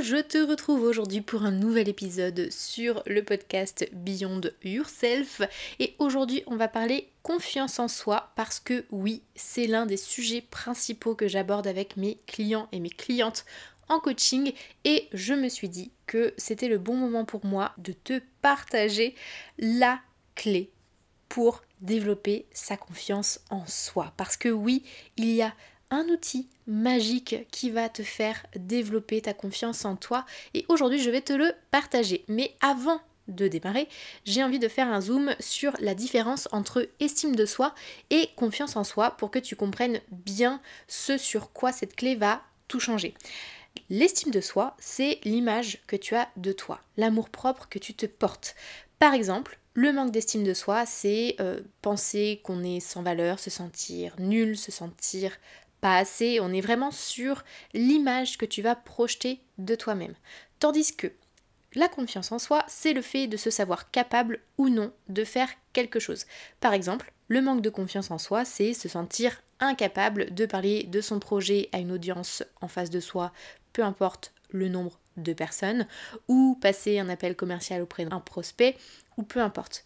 je te retrouve aujourd'hui pour un nouvel épisode sur le podcast Beyond Yourself. Et aujourd'hui on va parler confiance en soi parce que oui, c'est l'un des sujets principaux que j'aborde avec mes clients et mes clientes en coaching. Et je me suis dit que c'était le bon moment pour moi de te partager la clé pour développer sa confiance en soi. Parce que oui, il y a un outil magique qui va te faire développer ta confiance en toi et aujourd'hui je vais te le partager. Mais avant de démarrer, j'ai envie de faire un zoom sur la différence entre estime de soi et confiance en soi pour que tu comprennes bien ce sur quoi cette clé va tout changer. L'estime de soi, c'est l'image que tu as de toi, l'amour propre que tu te portes. Par exemple, le manque d'estime de soi, c'est euh, penser qu'on est sans valeur, se sentir nul, se sentir pas assez, on est vraiment sur l'image que tu vas projeter de toi-même. Tandis que la confiance en soi, c'est le fait de se savoir capable ou non de faire quelque chose. Par exemple, le manque de confiance en soi, c'est se sentir incapable de parler de son projet à une audience en face de soi, peu importe le nombre de personnes, ou passer un appel commercial auprès d'un prospect, ou peu importe.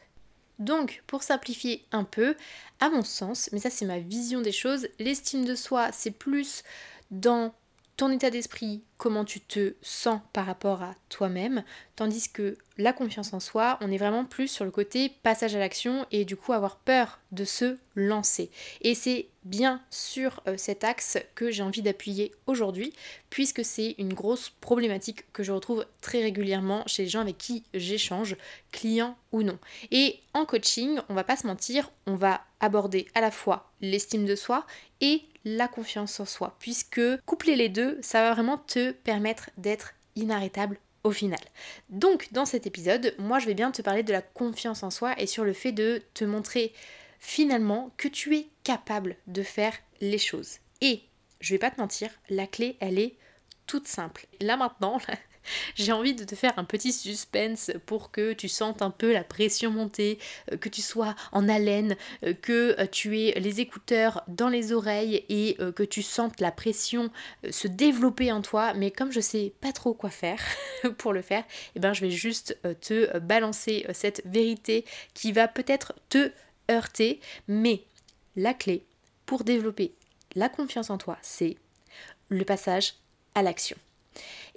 Donc, pour simplifier un peu, à mon sens, mais ça c'est ma vision des choses, l'estime de soi, c'est plus dans ton état d'esprit, comment tu te sens par rapport à toi-même, tandis que la confiance en soi, on est vraiment plus sur le côté passage à l'action et du coup avoir peur de se lancer. Et c'est bien sur euh, cet axe que j'ai envie d'appuyer aujourd'hui, puisque c'est une grosse problématique que je retrouve très régulièrement chez les gens avec qui j'échange, clients ou non. Et en coaching, on va pas se mentir, on va aborder à la fois l'estime de soi et la confiance en soi, puisque coupler les deux, ça va vraiment te permettre d'être inarrêtable au final. Donc dans cet épisode, moi je vais bien te parler de la confiance en soi et sur le fait de te montrer finalement que tu es capable de faire les choses. Et je vais pas te mentir, la clé elle est toute simple. Là maintenant, j'ai envie de te faire un petit suspense pour que tu sentes un peu la pression monter, euh, que tu sois en haleine, euh, que euh, tu aies les écouteurs dans les oreilles et que tu sentes la pression se développer en toi. Mais comme je sais pas trop quoi faire pour le faire, eh ben je vais juste te balancer cette vérité qui va peut-être te heurter. Mais la clé pour développer la confiance en toi, c'est le passage à l'action.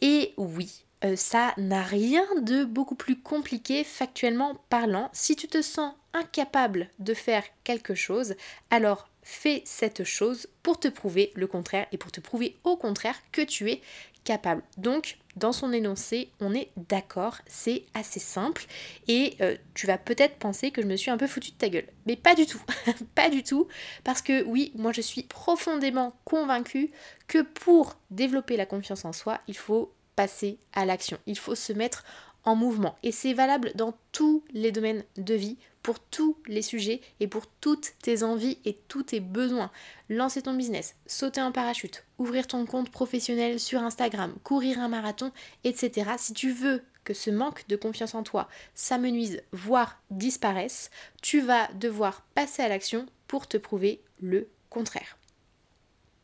Et oui, euh, ça n'a rien de beaucoup plus compliqué factuellement parlant. Si tu te sens incapable de faire quelque chose, alors fais cette chose pour te prouver le contraire et pour te prouver au contraire que tu es capable. Donc, dans son énoncé, on est d'accord, c'est assez simple et euh, tu vas peut-être penser que je me suis un peu foutu de ta gueule. Mais pas du tout, pas du tout, parce que oui, moi je suis profondément convaincue que pour développer la confiance en soi, il faut passer à l'action. Il faut se mettre en mouvement. Et c'est valable dans tous les domaines de vie, pour tous les sujets et pour toutes tes envies et tous tes besoins. Lancer ton business, sauter un parachute, ouvrir ton compte professionnel sur Instagram, courir un marathon, etc. Si tu veux que ce manque de confiance en toi s'amenuise, voire disparaisse, tu vas devoir passer à l'action pour te prouver le contraire.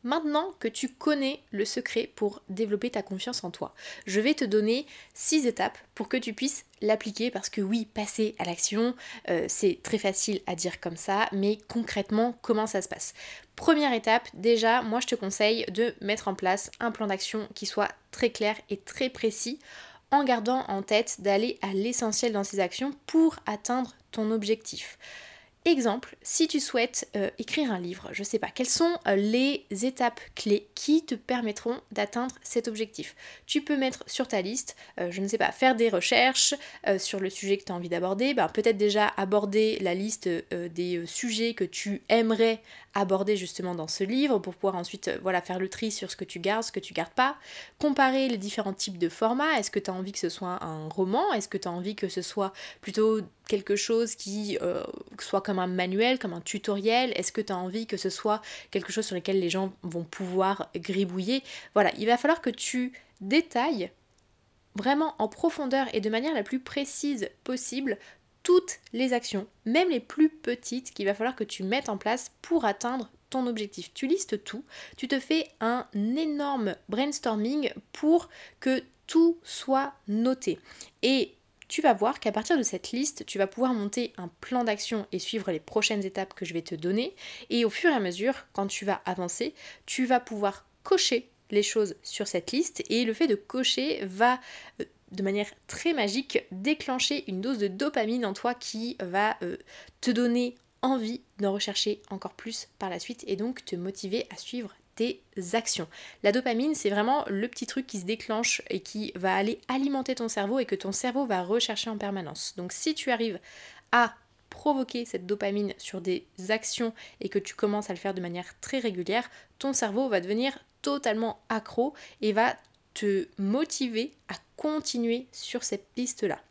Maintenant que tu connais le secret pour développer ta confiance en toi, je vais te donner 6 étapes pour que tu puisses l'appliquer parce que oui, passer à l'action, euh, c'est très facile à dire comme ça, mais concrètement, comment ça se passe? Première étape, déjà, moi je te conseille de mettre en place un plan d'action qui soit très clair et très précis en gardant en tête d'aller à l'essentiel dans ces actions pour atteindre ton objectif. Exemple, si tu souhaites euh, écrire un livre, je sais pas, quelles sont euh, les étapes clés qui te permettront d'atteindre cet objectif? Tu peux mettre sur ta liste, euh, je ne sais pas, faire des recherches sur le sujet que tu as envie d'aborder, ben, peut-être déjà aborder la liste des sujets que tu aimerais abordé justement dans ce livre pour pouvoir ensuite voilà, faire le tri sur ce que tu gardes, ce que tu gardes pas, comparer les différents types de formats, est-ce que tu as envie que ce soit un roman, est-ce que tu as envie que ce soit plutôt quelque chose qui soit comme un manuel, comme un tutoriel, est-ce que tu as envie que ce soit quelque chose sur lequel les gens vont pouvoir gribouiller? Voilà, il va falloir que tu détailles vraiment en profondeur et de manière la plus précise possible toutes les actions, même les plus petites, qu'il va falloir que tu mettes en place pour atteindre ton objectif. Tu listes tout, tu te fais un énorme brainstorming pour que tout soit noté. Et tu vas voir qu'à partir de cette liste, tu vas pouvoir monter un plan d'action et suivre les prochaines étapes que je vais te donner. Et au fur et à mesure, quand tu vas avancer, tu vas pouvoir cocher les choses sur cette liste et le fait de cocher va euh, de manière très magique déclencher une dose de dopamine en toi qui va euh, te donner envie d'en rechercher encore plus par la suite et donc te motiver à suivre tes actions. La dopamine, c'est vraiment le petit truc qui se déclenche et qui va aller alimenter ton cerveau et que ton cerveau va rechercher en permanence. Donc si tu arrives à provoquer cette dopamine sur des actions et que tu commences à le faire de manière très régulière, ton cerveau va devenir totalement accro et va te motiver à continuer sur cette piste-là.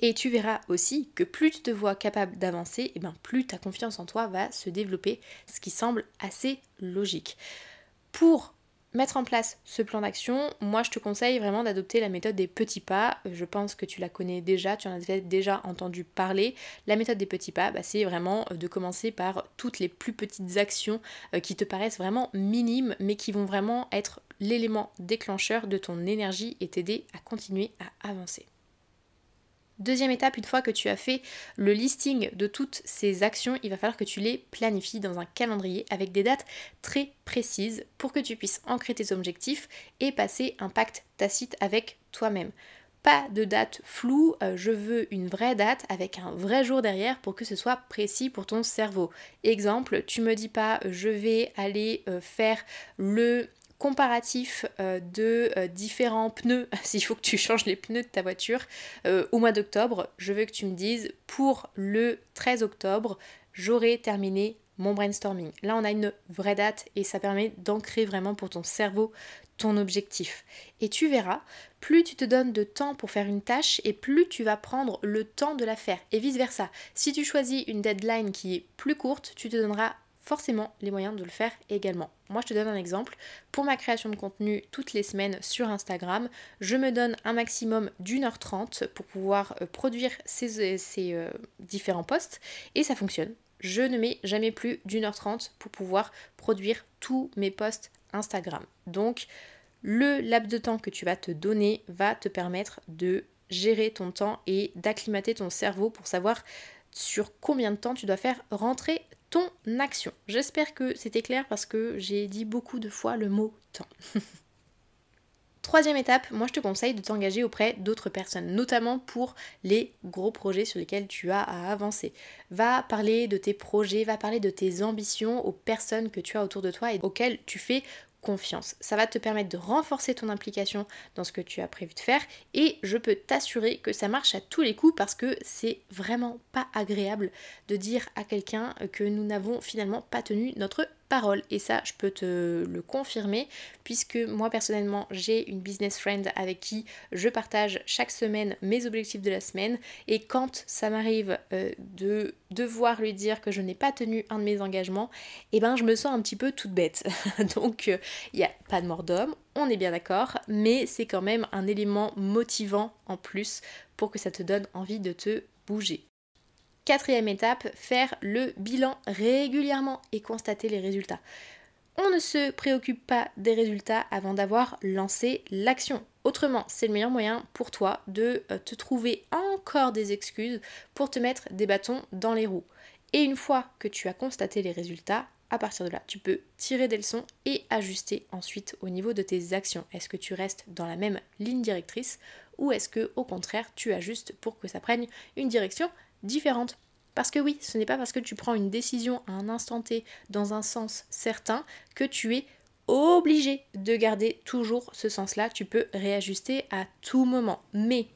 Et tu verras aussi que plus tu te vois capable d'avancer, et eh bien plus ta confiance en toi va se développer, ce qui semble assez logique. Pour mettre en place ce plan d'action, moi je te conseille vraiment d'adopter la méthode des petits pas. Je pense que tu la connais déjà, tu en as déjà entendu parler. La méthode des petits pas, bah, c'est vraiment de commencer par toutes les plus petites actions euh, qui te paraissent vraiment minimes, mais qui vont vraiment être l'élément déclencheur de ton énergie et t'aider à continuer à avancer. Deuxième étape, une fois que tu as fait le listing de toutes ces actions, il va falloir que tu les planifies dans un calendrier avec des dates très précises pour que tu puisses ancrer tes objectifs et passer un pacte tacite avec toi-même. Pas de date floue, euh, je veux une vraie date avec un vrai jour derrière pour que ce soit précis pour ton cerveau. Exemple, tu me dis pas je vais aller euh, faire le comparatif euh, de euh, différents pneus, s'il faut que tu changes les pneus de ta voiture euh, au mois d'octobre, je veux que tu me dises pour le 13 octobre, j'aurai terminé mon brainstorming. Là, on a une vraie date et ça permet d'ancrer vraiment pour ton cerveau ton objectif. Et tu verras, plus tu te donnes de temps pour faire une tâche et plus tu vas prendre le temps de la faire. Et vice-versa. Si tu choisis une deadline qui est plus courte, tu te donneras forcément les moyens de le faire également. Moi, je te donne un exemple. Pour ma création de contenu toutes les semaines sur Instagram, je me donne un maximum d'une heure trente pour pouvoir euh, produire ces, euh, différents posts et ça fonctionne. Je ne mets jamais plus d'une heure trente pour pouvoir produire tous mes posts Instagram. Donc, le laps de temps que tu vas te donner va te permettre de gérer ton temps et d'acclimater ton cerveau pour savoir sur combien de temps tu dois faire rentrer ton action. J'espère que c'était clair parce que j'ai dit beaucoup de fois le mot temps. Troisième étape, moi je te conseille de t'engager auprès d'autres personnes, notamment pour les gros projets sur lesquels tu as à avancer. Va parler de tes projets, va parler de tes ambitions aux personnes que tu as autour de toi et auxquelles tu fais confiance. Ça va te permettre de renforcer ton implication dans ce que tu as prévu de faire et je peux t'assurer que ça marche à tous les coups parce que c'est vraiment pas agréable de dire à quelqu'un que nous n'avons finalement pas tenu notre parole. Et ça, je peux te le confirmer, puisque moi personnellement, j'ai une business friend avec qui je partage chaque semaine mes objectifs de la semaine. Et quand ça m'arrive euh, de devoir lui dire que je n'ai pas tenu un de mes engagements, eh ben je me sens un petit peu toute bête. Donc il n'y a pas de mort d'homme, on est bien d'accord, mais c'est quand même un élément motivant en plus pour que ça te donne envie de te bouger. Quatrième étape, faire le bilan régulièrement et constater les résultats. On ne se préoccupe pas des résultats avant d'avoir lancé l'action. Autrement, c'est le meilleur moyen pour toi de euh, te trouver encore des excuses pour te mettre des bâtons dans les roues. Et une fois que tu as constaté les résultats, à partir de là, tu peux tirer des leçons et ajuster ensuite au niveau de tes actions. Est-ce que tu restes dans la même ligne directrice ou est-ce que au contraire tu ajustes pour que ça prenne une direction différente. Parce que oui, ce n'est pas parce que tu prends une décision à un instant T dans un sens certain que tu es obligé de garder toujours ce sens-là. Tu peux réajuster à tout moment. Mais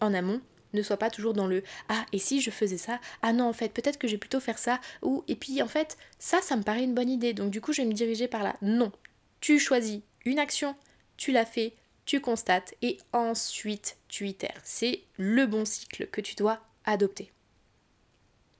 en amont, Ne sois pas toujours dans le ah et si je faisais ça? Ah non en fait peut-être que j'ai plutôt faire ça ou et puis en fait ça ça me paraît une bonne idée donc du coup je vais me diriger par là. Non, tu choisis une action, tu la fais, tu constates et ensuite tu itères. C'est le bon cycle que tu dois adopter.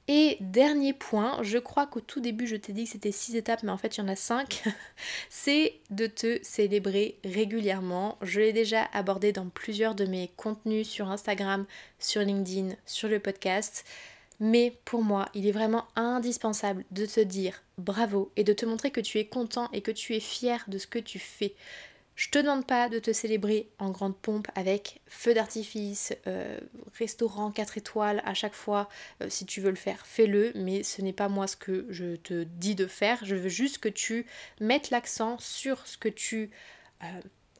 Et dernier point, je crois qu'au tout début je t'ai dit que c'était 6 étapes, mais en fait il y en a 5, c'est de te célébrer régulièrement. Je l'ai déjà abordé dans plusieurs de mes contenus sur Instagram, sur LinkedIn, sur le podcast. Mais pour moi, il est vraiment indispensable de te dire bravo et de te montrer que tu es content et que tu es fier de ce que tu fais. Je te demande pas de te célébrer en grande pompe avec feu d'artifice, euh, restaurant 4 étoiles à chaque fois. Euh, si tu veux le faire, fais-le, mais ce n'est pas moi ce que je te dis de faire. Je veux juste que tu mettes l'accent sur ce que tu euh,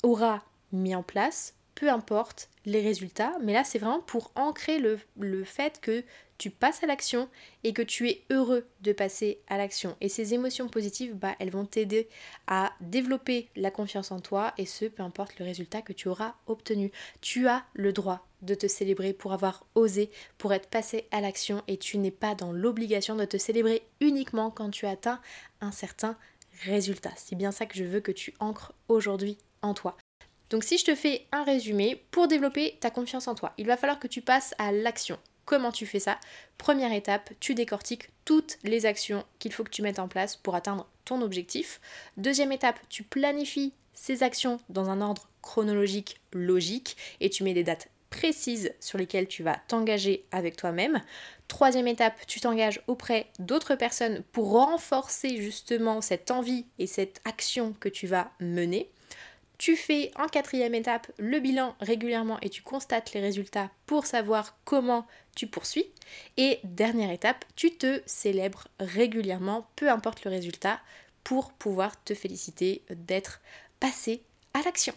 auras mis en place, peu importe les résultats. Mais là, c'est vraiment pour ancrer le, le fait que tu passes à l'action et que tu es heureux de passer à l'action. Et ces émotions positives, bah, elles vont t'aider à développer la confiance en toi et ce, peu importe le résultat que tu auras obtenu. Tu as le droit de te célébrer pour avoir osé, pour être passé à l'action et tu n'es pas dans l'obligation de te célébrer uniquement quand tu atteins un certain résultat. C'est bien ça que je veux que tu ancres aujourd'hui en toi. Donc si je te fais un résumé, pour développer ta confiance en toi, il va falloir que tu passes à l'action. Comment tu fais ça Première étape, tu décortiques toutes les actions qu'il faut que tu mettes en place pour atteindre ton objectif. Deuxième étape, tu planifies ces actions dans un ordre chronologique logique et tu mets des dates précises sur lesquelles tu vas t'engager avec toi-même. Troisième étape, tu t'engages auprès d'autres personnes pour renforcer justement cette envie et cette action que tu vas mener. Tu fais en quatrième étape le bilan régulièrement et tu constates les résultats pour savoir comment tu poursuis. Et dernière étape, tu te célèbres régulièrement, peu importe le résultat, pour pouvoir te féliciter d'être passé à l'action.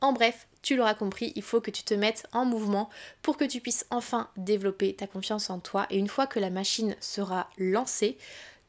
En bref, tu l'auras compris, il faut que tu te mettes en mouvement pour que tu puisses enfin développer ta confiance en toi. Et une fois que la machine sera lancée,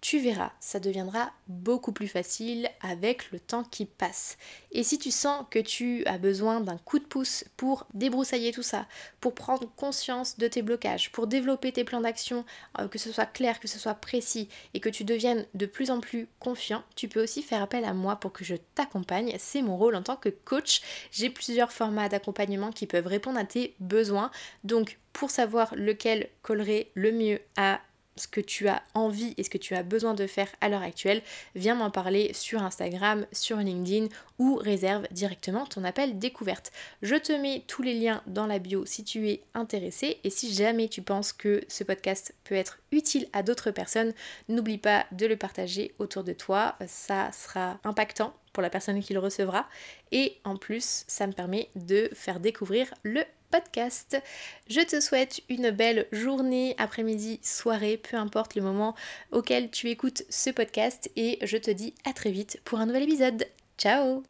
tu verras, ça deviendra beaucoup plus facile avec le temps qui passe. Et si tu sens que tu as besoin d'un coup de pouce pour débroussailler tout ça, pour prendre conscience de tes blocages, pour développer tes plans d'action, euh, que ce soit clair, que ce soit précis et que tu deviennes de plus en plus confiant, tu peux aussi faire appel à moi pour que je t'accompagne. C'est mon rôle en tant que coach. J'ai plusieurs formats d'accompagnement qui peuvent répondre à tes besoins. Donc pour savoir lequel collerait le mieux à ce que tu as envie et ce que tu as besoin de faire à l'heure actuelle, viens m'en parler sur Instagram, sur LinkedIn ou réserve directement ton appel découverte. Je te mets tous les liens dans la bio si tu es intéressé et si jamais tu penses que ce podcast peut être utile à d'autres personnes, n'oublie pas de le partager autour de toi, ça sera impactant pour la personne qui le recevra et en plus ça me permet de faire découvrir le podcast. Je te souhaite une belle journée, après-midi, soirée, peu importe le moment auquel tu écoutes ce podcast et je te dis à très vite pour un nouvel épisode. Ciao